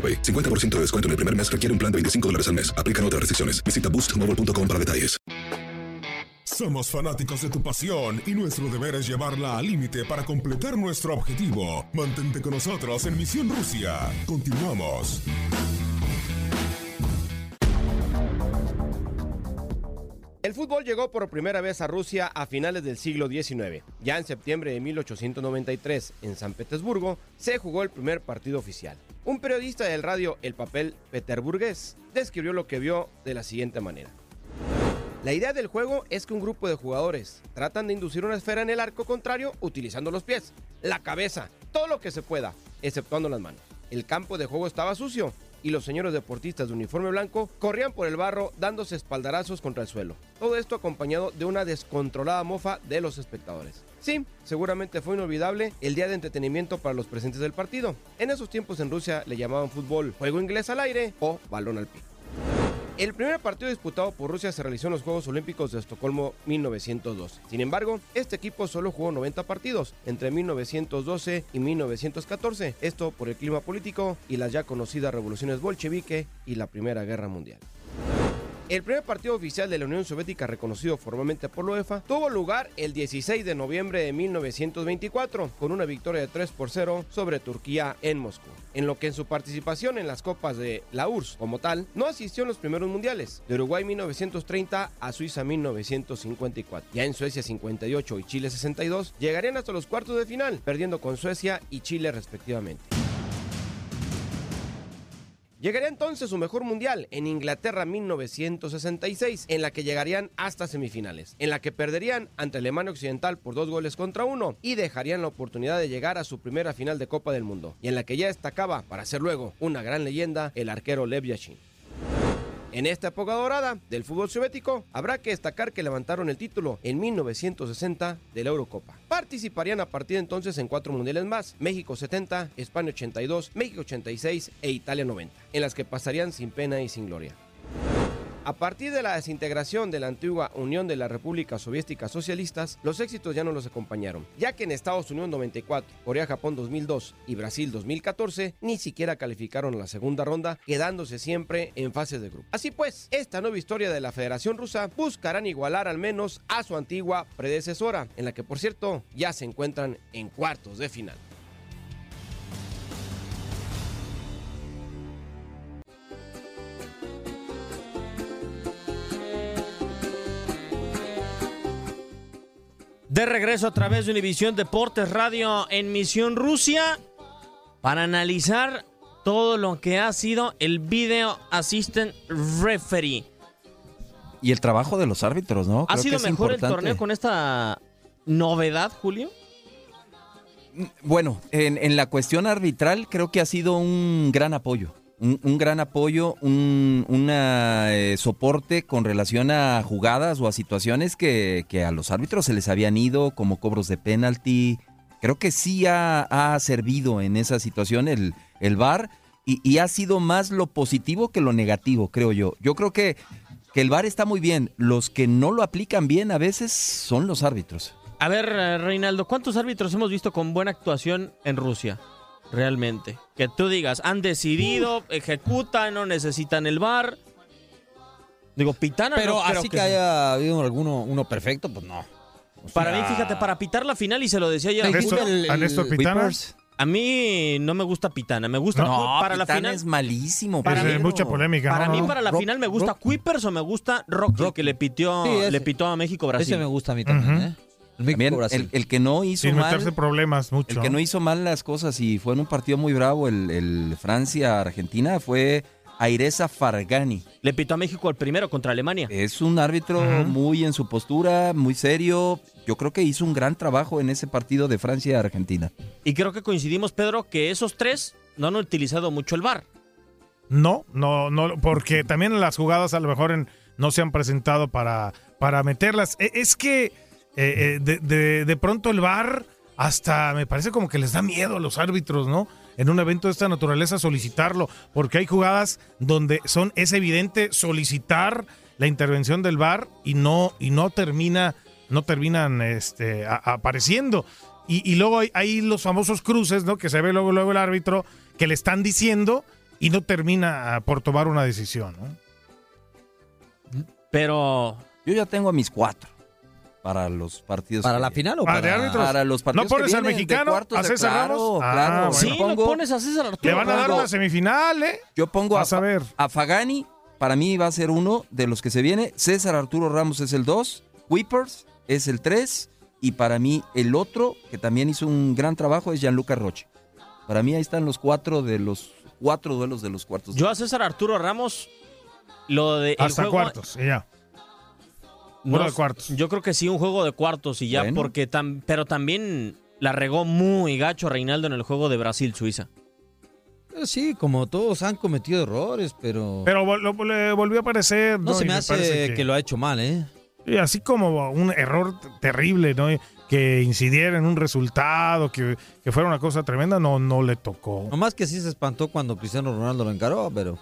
AroPay. 50% de descuento en el primer mes requiere un plan de 25 dólares al mes. Aplican otras restricciones. Visita boostmobile.com para detalles. Somos fanáticos de tu pasión y nuestro deber es llevarla al límite para completar nuestro objetivo. Mantente con nosotros en Misión Rusia. Continuamos. El fútbol llegó por primera vez a Rusia a finales del siglo XIX. Ya en septiembre de 1893, en San Petersburgo, se jugó el primer partido oficial. Un periodista del radio El Papel Peterburgués describió lo que vio de la siguiente manera. La idea del juego es que un grupo de jugadores tratan de inducir una esfera en el arco contrario utilizando los pies, la cabeza, todo lo que se pueda, exceptuando las manos. El campo de juego estaba sucio y los señores deportistas de uniforme blanco corrían por el barro dándose espaldarazos contra el suelo. Todo esto acompañado de una descontrolada mofa de los espectadores. Sí, seguramente fue inolvidable el día de entretenimiento para los presentes del partido. En esos tiempos en Rusia le llamaban fútbol juego inglés al aire o balón al pie. El primer partido disputado por Rusia se realizó en los Juegos Olímpicos de Estocolmo 1902. Sin embargo, este equipo solo jugó 90 partidos entre 1912 y 1914, esto por el clima político y las ya conocidas revoluciones bolchevique y la Primera Guerra Mundial. El primer partido oficial de la Unión Soviética reconocido formalmente por la UEFA tuvo lugar el 16 de noviembre de 1924 con una victoria de 3 por 0 sobre Turquía en Moscú. En lo que en su participación en las copas de la URSS como tal no asistió en los primeros mundiales, de Uruguay 1930 a Suiza 1954. Ya en Suecia 58 y Chile 62 llegarían hasta los cuartos de final, perdiendo con Suecia y Chile respectivamente. Llegaría entonces su mejor mundial en Inglaterra 1966, en la que llegarían hasta semifinales, en la que perderían ante Alemania Occidental por dos goles contra uno y dejarían la oportunidad de llegar a su primera final de Copa del Mundo, y en la que ya destacaba, para ser luego una gran leyenda, el arquero Lev Yashin. En esta época dorada del fútbol soviético, habrá que destacar que levantaron el título en 1960 de la Eurocopa. Participarían a partir de entonces en cuatro mundiales más, México 70, España 82, México 86 e Italia 90, en las que pasarían sin pena y sin gloria. A partir de la desintegración de la antigua Unión de las Repúblicas Soviéticas Socialistas, los éxitos ya no los acompañaron, ya que en Estados Unidos 94, Corea-Japón 2002 y Brasil 2014 ni siquiera calificaron a la segunda ronda, quedándose siempre en fases de grupo. Así pues, esta nueva historia de la Federación Rusa buscarán igualar al menos a su antigua predecesora, en la que por cierto ya se encuentran en cuartos de final. De regreso a través de Univisión Deportes Radio en Misión Rusia para analizar todo lo que ha sido el Video Assistant Referee. y el trabajo de los árbitros, ¿no? ¿Ha Creo sido que mejor el torneo con esta novedad, Julio? Bueno, en, en la cuestión arbitral creo que ha sido un gran apoyo. Un, gran apoyo, un eh, soporte con relación a jugadas o a situaciones que, que a los árbitros se les habían ido, como cobros de penalti. Creo que sí ha, ha servido en esa situación el, el VAR y, y ha sido más lo positivo que lo negativo, creo yo. Yo creo que, que el VAR está muy bien. Los que no lo aplican bien a veces son los árbitros. A ver, eh, Reinaldo, ¿cuántos árbitros hemos visto con buena actuación en Rusia? Realmente. Que tú digas, han decidido, ejecutan, no necesitan el bar. Digo, pitana Pero no creo así que, sea. haya habido alguno uno perfecto, pues no. O Para mí, fíjate, para pitar la final, y se lo decía ayer a ¿Dijiste Julio, el- ¿A Néstor el- Pitana? Whippers. a mí no me gusta pitana, me gusta No, para la Pitana final. es malísimo. Para Es mí- mucha polémica. Para ¿no? mí, para la Rock- final me gusta Rock- Kuipers o me gusta Rocky, Rocky. que le pitió, Sí, ese- le pitó a México Brasil. Ese me gusta a mí también. ¿eh? El México También Brasil. el, el que no hizo Sin meterse mal, problemas mucho. el que no hizo mal las cosas y fue en un partido muy bravo el, el Francia-Argentina fue Aireza Fargani. Le pitó a México el primero contra Alemania. Es un árbitro muy en su postura, muy serio. Yo creo que hizo un gran trabajo en ese partido de Francia-Argentina. Y creo que coincidimos, Pedro, que esos tres no han utilizado mucho el bar. No, no, no, porque también las jugadas a lo mejor en- no se han presentado para, para meterlas. E- Es que eh, eh, de, de- de pronto el VAR hasta me parece como que les da miedo a los árbitros, ¿no? En un evento de esta naturaleza solicitarlo, porque hay jugadas donde son es evidente solicitar la intervención del VAR y no y no termina no terminan este, apareciendo. Y, y luego hay, hay los famosos cruces, ¿no? Que se ve luego, luego el árbitro que le están diciendo y no termina ah, por tomar una decisión, ¿no? Pero Yo ya tengo a mis cuatro para los partidos. ¿Para que- la final o Ah, de para...? árbitros. Para los partidos ¿No pones que al de mexicano, a de- César claro, Ramos? Ah, claro. bueno. sí, pongo- pones a César Arturo. Le van a dar una semifinal, ¿eh? Yo pongo a, Vas a ver. a Fagani, para mí va a ser uno de los que se viene. César Arturo Ramos es el 2, Whippers es el 3 y para mí el otro, que también hizo un gran trabajo, es Gianluca Roche. Para mí ahí están los cuatro de los cuatro duelos de los cuartos. Yo a César Arturo Ramos, lo de. el Hasta juego- cuartos, y no Fuera de cuartos. Yo creo que sí, un juego de cuartos y ya, Bueno. porque tam- pero también la regó muy gacho Reinaldo en el juego de Brasil-Suiza. Eh, Sí, como todos han cometido errores, pero... Pero vol- le volvió a aparecer. no, se Y me hace que... lo ha hecho mal, ¿eh? Y así como un error terrible, ¿no? Que incidiera en un resultado, que, que fuera una cosa tremenda, no, no le tocó. Nomás que sí se espantó cuando Cristiano Ronaldo lo encaró, pero...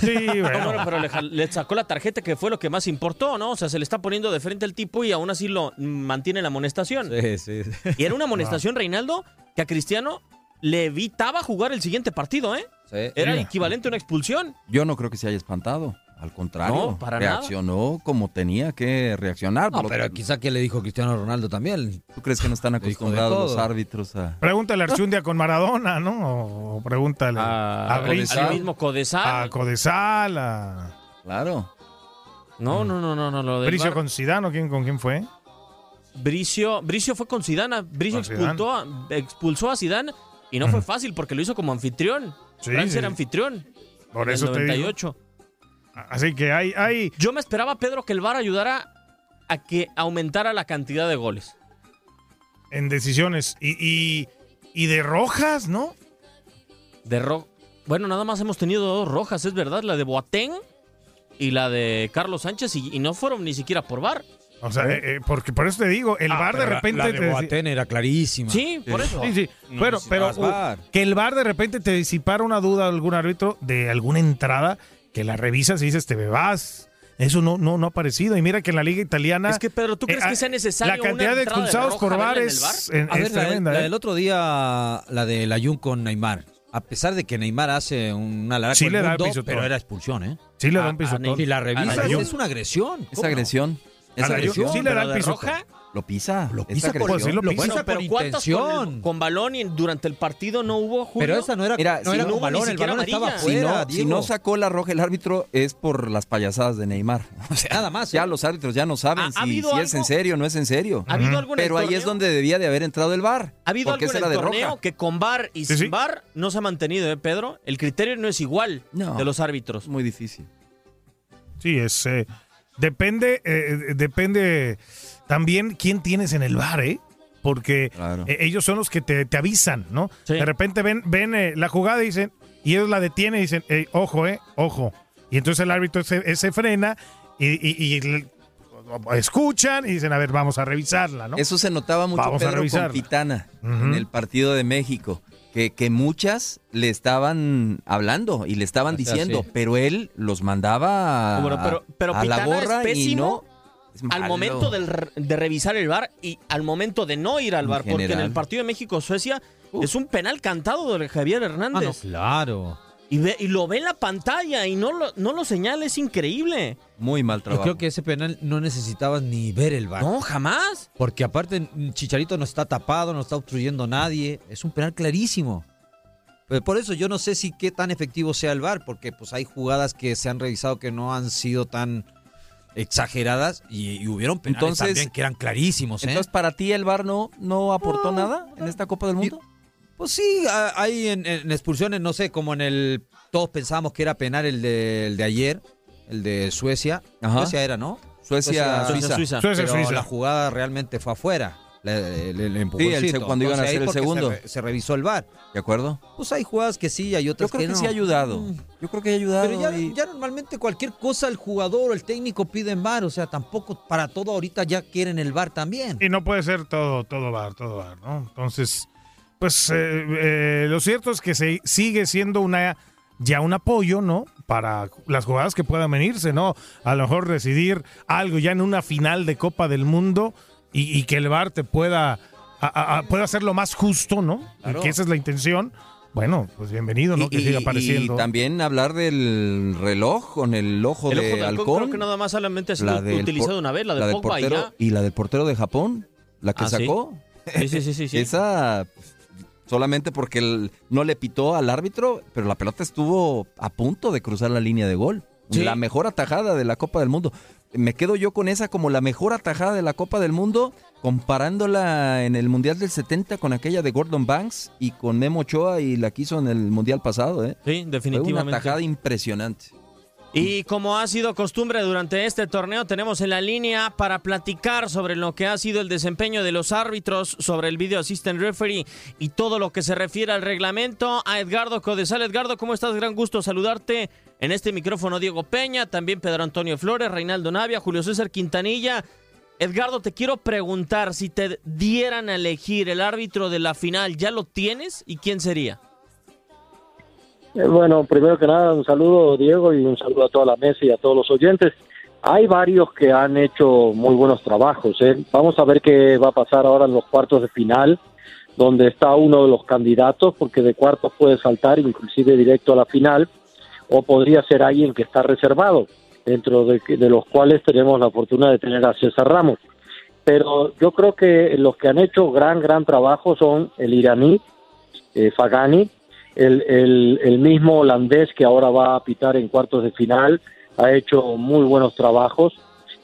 Sí, No, bueno. bueno, pero le, sacó la tarjeta que fue lo que más importó, ¿no? O sea, se le está poniendo de frente el tipo y aún así lo mantiene la amonestación. Sí, sí. Y era una amonestación, Reinaldo, que a Cristiano le evitaba jugar el siguiente partido, ¿eh? sí. Era Sí. equivalente a una expulsión. Yo no creo que se haya espantado. Al contrario, No, para nada. reaccionó como tenía que reaccionar. No, pero que- quizá que le dijo Cristiano Ronaldo también. ¿Tú crees que no están acostumbrados los árbitros a... Pregúntale a Archundia con Maradona, ¿no? O pregúntale A, a al mismo Codesal. a Codesal, a Claro. No, no, no, no, no. Lo del Bricio VAR. con Zidane, ¿quién, ¿con quién fue? Bricio, Bricio fue con Zidane. Bricio Con Zidane. expulsó a, expulsó a Zidane y no fue fácil porque lo hizo como anfitrión. Sí, Francia sí. era anfitrión. Por en eso el te digo. 98. Así que hay, hay Yo me esperaba, Pedro, que el VAR ayudara a que aumentara la cantidad de goles. en decisiones. Y, y, y de rojas, ¿no? De ro bueno, nada más hemos tenido dos rojas, es verdad, la de Boateng y la de Carlos Sánchez y, y no fueron ni siquiera por VAR. O sea, eh, eh, porque por eso te digo, el Ah, VAR de la- repente La, te de deci- Boateng era clarísima. Sí, por eso. Sí, sí. No pero pero uh, que el VAR de repente te disipara una duda de algún árbitro de alguna entrada que la revisas y dices, te bebas. Eso no, no, no ha aparecido. Y mira que en la liga italiana. Es que, Pedro, ¿tú crees eh, que sea necesario La cantidad una de entrada de expulsados por el es, en- A ver, es la, tremenda. la ¿eh? del otro día, la de la Jun con Neymar. A pesar de que Neymar hace una larga Sí le da mundo, pero era expulsión, ¿eh? Sí le da a- un pisotón. Si la revisas, la Jun. es una agresión. Es agresión. Es A la agresión. Sí le da el de pisotón. roja, Lo pisa. Lo pisa por- agresión. Pues sí lo pisa. Bueno, pero con ¿cuántas con, intención. con balón y durante el partido no hubo Julio? Pero esa no era, Mira, no si era no con balón, el estaba. Si no, si Diego. no sacó la roja el árbitro es por las payasadas de Neymar. O sea, Nada más, Ya ¿eh? los árbitros ya no saben ¿Ha- ha si, es en serio o no es en serio. ¿Ha habido algo en el Pero ahí es donde debía de haber entrado el VAR. ¿Ha habido porque algo esa en el de torneo roja. que con VAR y Sí, sin sí. VAR no se ha mantenido, ¿eh, Pedro? El criterio no es igual No. de los árbitros. Es muy difícil. Sí, es. eh, depende, eh, depende también quién tienes en el bar, ¿eh? Porque eh, ellos son los que te, te avisan, ¿no? De repente ven, ven eh, la jugada y dicen, y ellos la detienen y dicen, "Ey, ojo, eh, ojo. Y entonces el árbitro se, se frena y, y- y le- escuchan y dicen, a ver, vamos a revisarla, ¿no? Eso se notaba mucho Vamos a Pedro, con. Pitana en el partido de México. Que, que muchas le estaban hablando y le estaban O sea, diciendo, sí. pero él los mandaba a, Bueno, pero, pero a la gorra es y pésimo no. Al momento del re- de revisar el bar y al momento de no ir al En bar. Porque en el partido de México-Suecia es un penal cantado de Javier Hernández. claro. Y, ve, y lo ve en la pantalla y no lo, no lo señala, es increíble. Muy mal Yo trabajo. creo que ese penal no necesitaba ni ver el bar. No, jamás. Porque aparte Chicharito no está tapado, no está obstruyendo a nadie. Es un penal clarísimo. Pero por eso yo no sé si qué tan efectivo sea el VAR, porque pues hay jugadas que se han revisado que no han sido tan exageradas y, y hubieron penales Entonces- también que eran clarísimos. ¿eh? Entonces, ¿para ti el VAR no, no aportó nada en esta Copa del Mundo? Pues sí, hay en, en expulsiones, no sé, como en el... Todos pensábamos que era penal el de, el de ayer, el de Suecia. Ajá. Suecia era, ¿no? Suecia, Suiza. Suiza. Suecia, Pero Suiza. la jugada realmente fue afuera. La- El, el empujoncito. Sí, el cuando iban a hacer el segundo. Se, re- se revisó el VAR. ¿De acuerdo? Pues hay jugadas que sí, hay otras Yo creo que, no. sí ha ayudado. Mm. Yo creo que ha ayudado. Pero ya, y- ya normalmente cualquier cosa el jugador o el técnico pide en VAR. O sea, tampoco para todo ahorita ya quieren el VAR también. Y no puede ser todo, todo bar, todo bar, ¿no? Entonces, pues eh, eh, lo cierto es que se sigue siendo una ya un apoyo, ¿no? Para las jugadas que puedan venirse, ¿no? A lo mejor decidir algo ya en una final de Copa del Mundo y, y que el VAR te pueda, a- a- a- pueda hacerlo más justo, ¿no? Claro. Que esa es la intención. Bueno, pues bienvenido, ¿no? y- que siga apareciendo. y también hablar del reloj con el ojo El de ojo de halcón halcón. creo que nada más solamente ha sido utilizado una vez, la de del Pogba y portero, ya. y la del portero de Japón, la que Ah, sacó. Sí, sí, sí, sí, sí. Esa solamente porque él no le pitó al árbitro, pero la pelota estuvo a punto de cruzar la línea de gol. Sí. La mejor atajada de la Copa del Mundo. Me quedo yo con esa como la mejor atajada de la Copa del Mundo, comparándola en el Mundial del 70 con aquella de Gordon Banks y con Memo Ochoa y la que hizo en el Mundial pasado. ¿eh? Sí, Fue una definitivamente. atajada impresionante. Y como ha sido costumbre durante este torneo, tenemos en la línea para platicar sobre lo que ha sido el desempeño de los árbitros, sobre el video assistant referee y todo lo que se refiere al reglamento a Edgardo Codesal. Edgardo, ¿cómo estás? Gran gusto saludarte en este micrófono Diego Peña, también Pedro Antonio Flores, Reinaldo Navia, Julio César Quintanilla. Edgardo, te quiero preguntar si te dieran a elegir el árbitro de la final, ¿ya lo tienes? ¿Y quién sería? Eh, Bueno, primero que nada, un saludo Diego y un saludo a toda la mesa y a todos los oyentes. Hay varios que han hecho muy buenos trabajos. ¿eh? Vamos a ver qué va a pasar ahora en los cuartos de final, donde está uno de los candidatos, porque de cuartos puede saltar inclusive directo a la final, o podría ser alguien que está reservado, dentro de, de los cuales tenemos la fortuna de tener a César Ramos. Pero yo creo que los que han hecho gran, gran trabajo son el iraní, eh, Fagani, el, el, el mismo holandés que ahora va a pitar en cuartos de final, ha hecho muy buenos trabajos.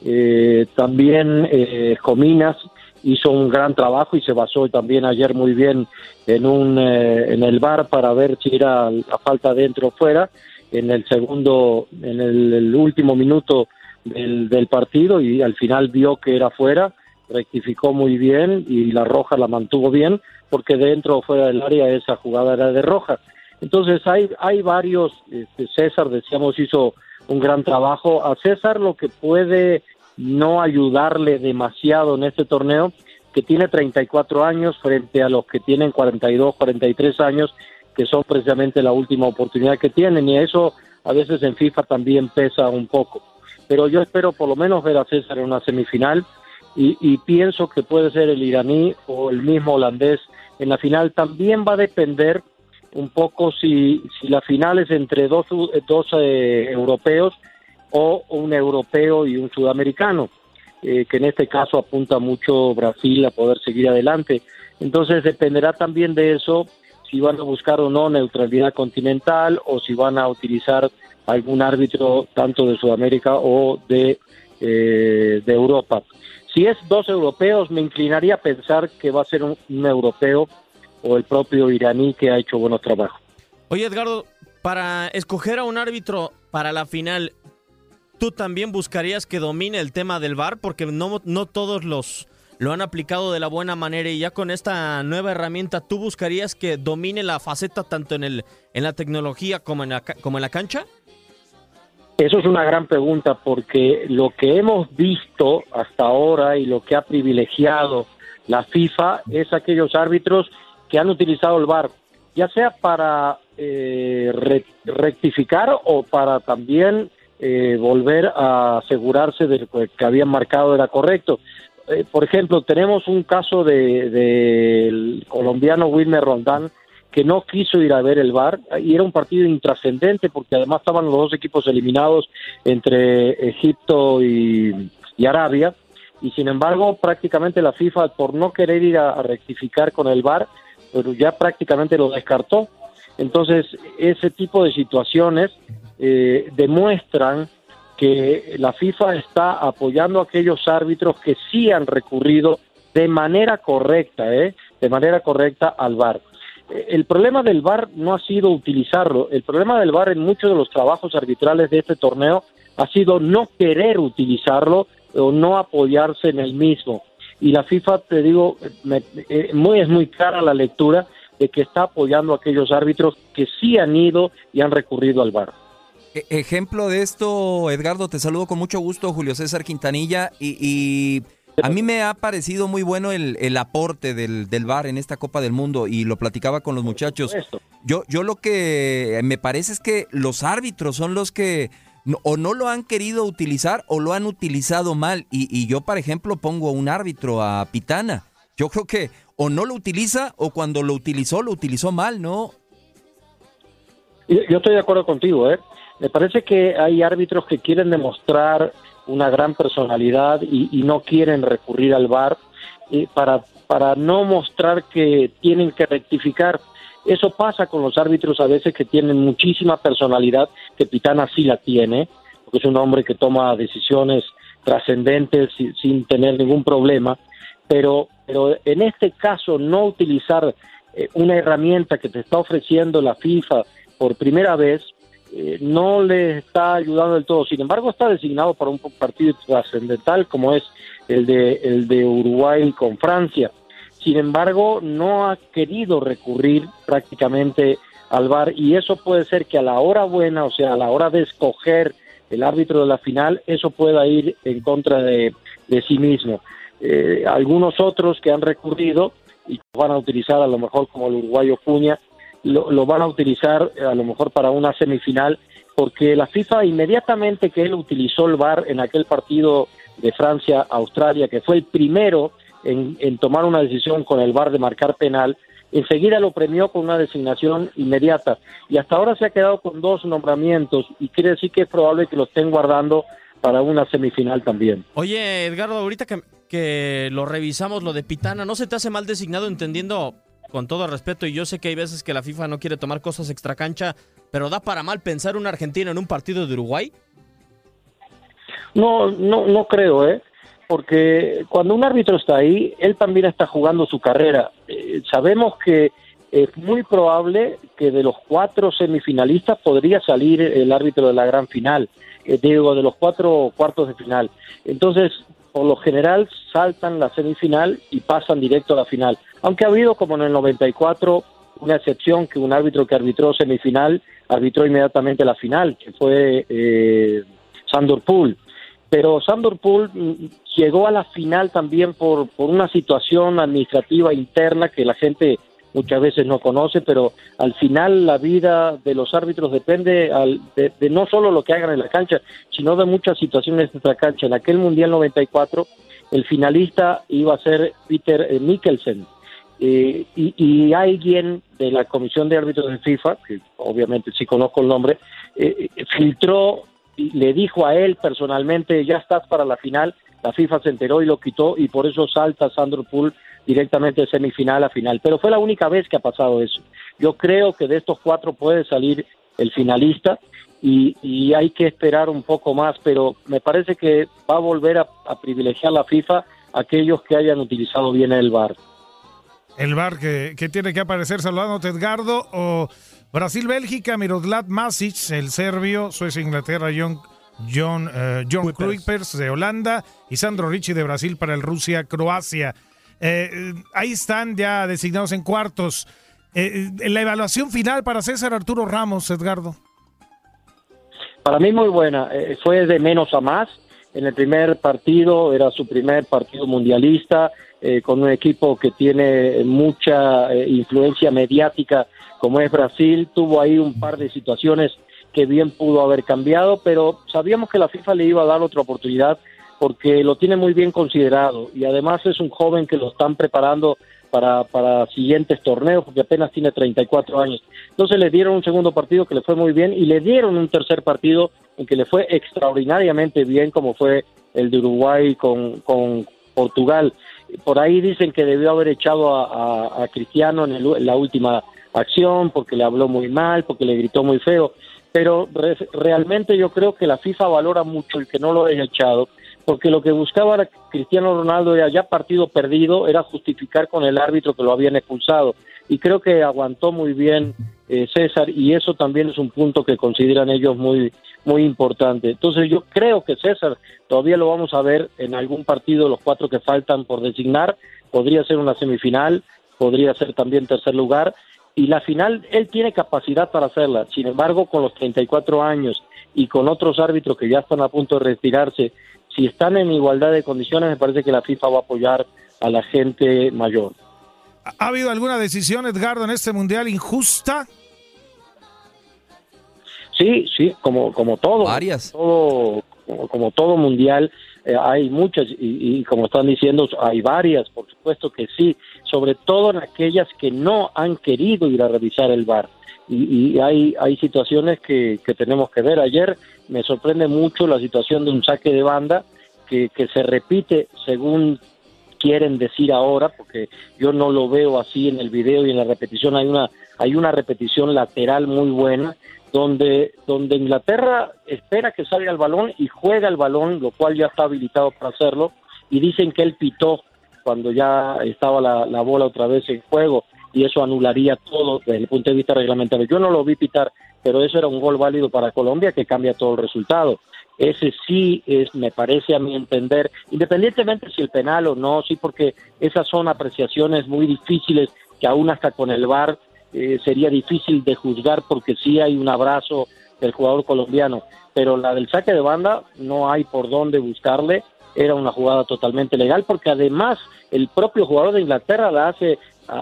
Eh, también eh, Cominas hizo un gran trabajo y se basó también ayer muy bien en un eh, en el bar para ver si era la falta dentro o fuera en el segundo en el, último minuto del, del partido y al final vio que era fuera rectificó muy bien y la roja la mantuvo bien porque dentro o fuera del área esa jugada era de roja. Entonces hay hay varios este, César decíamos hizo un gran trabajo. A César lo que puede no ayudarle demasiado en este torneo que tiene 34 años frente a los que tienen 42 43 años que son precisamente la última oportunidad que tienen y eso a veces en FIFA también pesa un poco pero yo espero por lo menos ver a César en una semifinal y, y pienso que puede ser el iraní o el mismo holandés en la final. También va a depender un poco si, si la final es entre dos, dos eh, europeos o un europeo y un sudamericano, eh, que en este caso apunta mucho Brasil a poder seguir adelante. Entonces dependerá también de eso si van a buscar o no neutralidad continental o si van a utilizar algún árbitro tanto de Sudamérica o de, eh, de Europa. Si es dos europeos, me inclinaría a pensar que va a ser un, europeo o el propio iraní que ha hecho buenos trabajos. Oye, Edgardo, para escoger a un árbitro para la final, ¿tú también buscarías que domine el tema del VAR? Porque no, no todos los lo han aplicado de la buena manera y ya con esta nueva herramienta, ¿tú buscarías que domine la faceta tanto en, el, en la tecnología como en la, como en la cancha? Eso es una gran pregunta porque lo que hemos visto hasta ahora y lo que ha privilegiado la FIFA es aquellos árbitros que han utilizado el VAR, ya sea para eh, rectificar o para también eh, volver a asegurarse de que habían marcado era correcto. Eh, por ejemplo, tenemos un caso del de, colombiano Wilmer Rondán que no quiso ir a ver el VAR y era un partido intrascendente porque además estaban los dos equipos eliminados entre Egipto y, Arabia y sin embargo prácticamente la FIFA por no querer ir a, rectificar con el VAR pero ya prácticamente lo descartó. Entonces ese tipo de situaciones eh, demuestran que la FIFA está apoyando a aquellos árbitros que sí han recurrido de manera correcta, ¿eh? de manera correcta al VAR. Eh, el problema del VAR no ha sido utilizarlo, el problema del VAR en muchos de los trabajos arbitrales de este torneo ha sido no querer utilizarlo o no apoyarse en el mismo. Y la FIFA, te digo, eh, muy, es muy clara la lectura de que está apoyando a aquellos árbitros que sí han ido y han recurrido al VAR. E, ejemplo de esto, Edgardo, te saludo con mucho gusto, Julio César Quintanilla, y, a mí me ha parecido muy bueno el, aporte del, del VAR en esta Copa del Mundo y lo platicaba con los muchachos. Yo, yo lo que me parece es que los árbitros son los que o no lo han querido utilizar o lo han utilizado mal. Y, y yo, por ejemplo, pongo un árbitro a Pitana. Yo creo que o no lo utiliza o cuando lo utilizó, lo utilizó mal, ¿no? Yo estoy de acuerdo contigo, ¿eh? Me parece que hay árbitros que quieren demostrar una gran personalidad y, no quieren recurrir al VAR para, para no mostrar que tienen que rectificar. Eso pasa con los árbitros a veces que tienen muchísima personalidad, que Pitana sí la tiene, porque es un hombre que toma decisiones trascendentes sin, tener ningún problema, pero, pero en este caso no utilizar eh, una herramienta que te está ofreciendo la FIFA por primera vez, eh, no le está ayudando del todo. Sin embargo, está designado para un partido trascendental como es el de, el de Uruguay con Francia. Sin embargo, no ha querido recurrir prácticamente al VAR y eso puede ser que a la hora buena, o sea, a la hora de escoger el árbitro de la final, eso pueda ir en contra de, sí mismo. Eh, algunos otros que han recurrido y van a utilizar a lo mejor como el uruguayo Cuña, lo, van a utilizar eh, a lo mejor para una semifinal, porque la FIFA inmediatamente que él utilizó el VAR en aquel partido de Francia-Australia, que fue el primero en, tomar una decisión con el VAR de marcar penal, enseguida lo premió con una designación inmediata. Y hasta ahora se ha quedado con dos nombramientos y quiere decir que es probable que lo estén guardando para una semifinal también. Oye, Edgardo, ahorita que, que lo revisamos, lo de Pitana, ¿no se te hace mal designado entendiendo con todo respeto, y yo sé que hay veces que la FIFA no quiere tomar cosas extra cancha, pero ¿da para mal pensar un argentino en un partido de Uruguay? No, no, no creo, ¿eh? Porque cuando un árbitro está ahí, él también está jugando su carrera. Eh, sabemos que es muy probable que de los cuatro semifinalistas podría salir el árbitro de la gran final, eh, digo, de los cuatro cuartos de final. Entonces, por lo general, saltan la semifinal y pasan directo a la final aunque ha habido como en el 94 una excepción que un árbitro que arbitró semifinal arbitró inmediatamente la final, que fue eh, Sandor Pool. Pero Sandor Pool mm, llegó a la final también por, por una situación administrativa interna que la gente muchas veces no conoce, pero al final la vida de los árbitros depende de, de, no solo lo que hagan en la cancha, sino de muchas situaciones de la cancha. En aquel Mundial 94, el finalista iba a ser Peter eh, Mikkelsen, eh, y, alguien de la Comisión de Árbitros de FIFA, que obviamente sí conozco el nombre, eh, filtró y le dijo a él personalmente, ya estás para la final, la FIFA se enteró y lo quitó y por eso salta Sandro Pool directamente de semifinal a final. Pero fue la única vez que ha pasado eso. Yo creo que de estos cuatro puede salir el finalista y, hay que esperar un poco más, pero me parece que va a volver a, a privilegiar la FIFA aquellos que hayan utilizado bien el VAR el bar que, tiene que aparecer saludándote Edgardo o Brasil-Bélgica, Miroslav Masic, el serbio, Suecia-Inglaterra, John John, eh, John Kuipers de Holanda y Sandro Ricci de Brasil para el Rusia-Croacia. Eh, ahí están ya designados en cuartos. Eh, eh, la evaluación final para César Arturo Ramos, Edgardo. Para mí muy buena, eh, fue de menos a más. En el primer partido era su primer partido mundialista, eh, con un equipo que tiene mucha influencia mediática como es Brasil. Tuvo ahí un par de situaciones que bien pudo haber cambiado, pero sabíamos que la FIFA le iba a dar otra oportunidad porque lo tiene muy bien considerado y además es un joven que lo están preparando para, para siguientes torneos porque apenas tiene 34 años. Entonces le dieron un segundo partido que le fue muy bien y le dieron un tercer partido en que le fue extraordinariamente bien como fue el de Uruguay con, con Portugal. Por ahí dicen que debió haber echado a, Cristiano en, el- en la última acción porque le habló muy mal, porque le gritó muy feo. Pero re- realmente yo creo que la FIFA valora mucho el que no lo haya echado, porque lo que buscaba Cristiano Ronaldo era ya partido perdido, era justificar con el árbitro que lo habían expulsado. Y creo que aguantó muy bien eh, César y eso también es un punto que consideran ellos muy muy importante. Entonces yo creo que César todavía lo vamos a ver en algún partido, los cuatro que faltan por designar, podría ser una semifinal, podría ser también tercer lugar, y la final él tiene capacidad para hacerla. Sin embargo, con los 34 años y con otros árbitros que ya están a punto de retirarse, si están en igualdad de condiciones, me parece que la FIFA va a apoyar a la gente mayor. ¿Ha habido alguna decisión, Edgardo, en este mundial injusta? Sí, sí, como, como todo. Varias. Todo, como, como todo mundial, eh, hay muchas y, y como están diciendo, hay varias, por supuesto que sí, sobre todo en aquellas que no han querido ir a revisar el bar. Y, y hay, hay situaciones que, que tenemos que ver. Ayer me sorprende mucho la situación de un saque de banda que, que se repite según quieren decir ahora, porque yo no lo veo así en el video y en la repetición hay una hay una repetición lateral muy buena donde donde Inglaterra espera que salga el balón y juega el balón, lo cual ya está habilitado para hacerlo y dicen que él pitó cuando ya estaba la, la bola otra vez en juego y eso anularía todo desde el punto de vista reglamentario. Yo no lo vi pitar, pero eso era un gol válido para Colombia que cambia todo el resultado. Ese sí es, me parece a mi entender, independientemente si el penal o no, sí, porque esas son apreciaciones muy difíciles que aún hasta con el VAR eh, sería difícil de juzgar porque sí hay un abrazo del jugador colombiano, pero la del saque de banda no hay por dónde buscarle, era una jugada totalmente legal porque además el propio jugador de Inglaterra la hace a-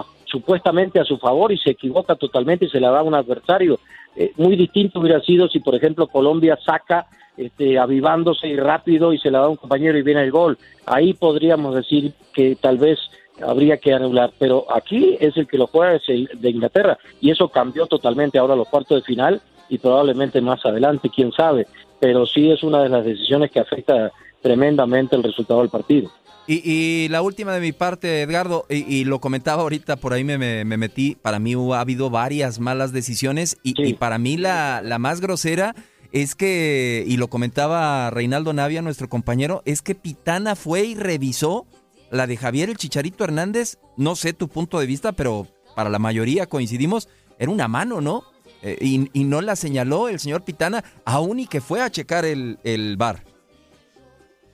a- supuestamente a su favor y se equivoca totalmente y se la da a un adversario. Eh, muy distinto hubiera sido si, por ejemplo, Colombia saca este, avivándose y rápido y se la da a un compañero y viene el gol. Ahí podríamos decir que tal vez habría que anular, pero aquí es el que lo juega es el de Inglaterra y eso cambió totalmente ahora los cuartos de final y probablemente más adelante, quién sabe, pero sí es una de las decisiones que afecta tremendamente el resultado del partido. Y, y la última de mi parte, Edgardo, y, y lo comentaba ahorita, por ahí me, me- me metí, para mí ha habido varias malas decisiones y, y para mí la, la más grosera es que, y lo comentaba Reinaldo Navia, nuestro compañero, es que Pitana fue y revisó la de Javier el Chicharito Hernández, no sé tu punto de vista, pero para la mayoría coincidimos, era una mano, ¿no? Eh, y, y no la señaló el señor Pitana, aún y que fue a checar el, el bar.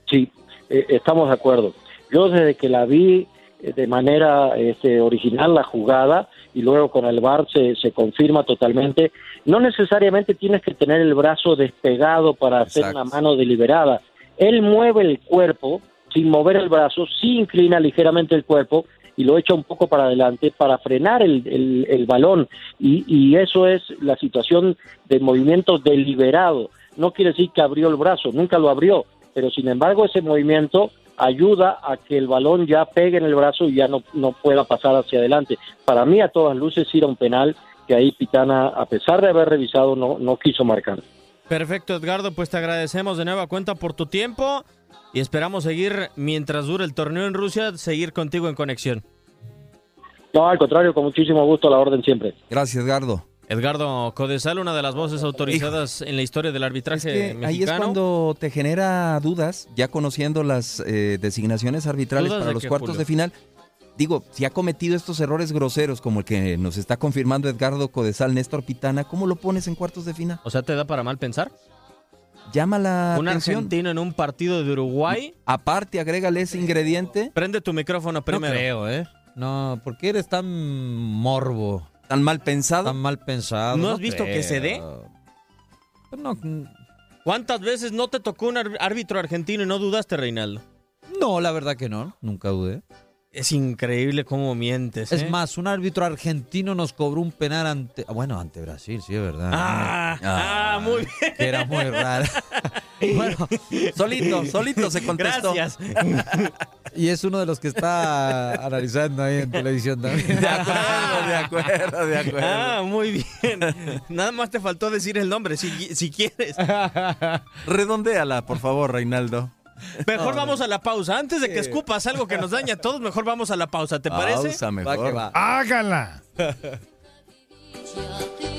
Sí, eh, estamos de acuerdo. Yo desde que la vi eh, de manera este, original la jugada y luego con el VAR se, se confirma totalmente, no necesariamente tienes que tener el brazo despegado para hacer una mano deliberada. Él mueve el cuerpo sin mover el brazo, sí inclina ligeramente el cuerpo y lo echa un poco para adelante para frenar el, el- el balón. Y, y eso es la situación de movimiento deliberado. No quiere decir que abrió el brazo, nunca lo abrió, pero sin embargo ese movimiento ayuda a que el balón ya pegue en el brazo y ya no, no pueda pasar hacia adelante. Para mí, a todas luces, sí era un penal que ahí Pitana, a pesar de haber revisado, no, no quiso marcar. Perfecto, Edgardo, pues te agradecemos de nueva cuenta por tu tiempo y esperamos seguir, mientras dure el torneo en Rusia, seguir contigo en conexión. No, al contrario, con muchísimo gusto, a la orden siempre. Gracias, Edgardo. Edgardo Codesal, una de las voces autorizadas en la historia del arbitraje que mexicano. ahí es cuando te genera dudas, ya conociendo las eh, designaciones arbitrales ¿Dudas para de los qué, cuartos Julio? de final. Digo, si ha cometido estos errores groseros como el que nos está confirmando Edgardo Codesal, Néstor Pitana, ¿cómo lo pones en cuartos de final? O sea, ¿te da para mal pensar? llama la Un atención. argentino en un partido de Uruguay. Aparte, agrégale ese ingrediente. Prende tu micrófono primero. No creo, ¿eh? No, ¿por qué eres tan morbo? ¿Tan mal pensado? Tan mal pensado. ¿No has visto que se dé? No, ¿Cuántas veces no te tocó un árbitro argentino y no dudaste, Reinaldo? no, la verdad que no. Nunca dudé. Es increíble cómo mientes. Es ¿eh? más, un árbitro argentino nos cobró un penal ante. ah, Bueno, ante Brasil, sí, es verdad. Ah, ah, muy bien. Que era muy raro. bueno, Solito, solito se contestó. Gracias. y es uno de los que está analizando ahí en televisión también. De acuerdo, de acuerdo, de acuerdo. Ah, muy bien. Nada más te faltó decir el nombre, si, si quieres. Redondéala, por favor, Reinaldo. Mejor vamos a la pausa. Antes de que escupas algo que nos daña a todos, mejor vamos a la pausa. ¿Te parece? Pausa Va mejor. que va. Hágala.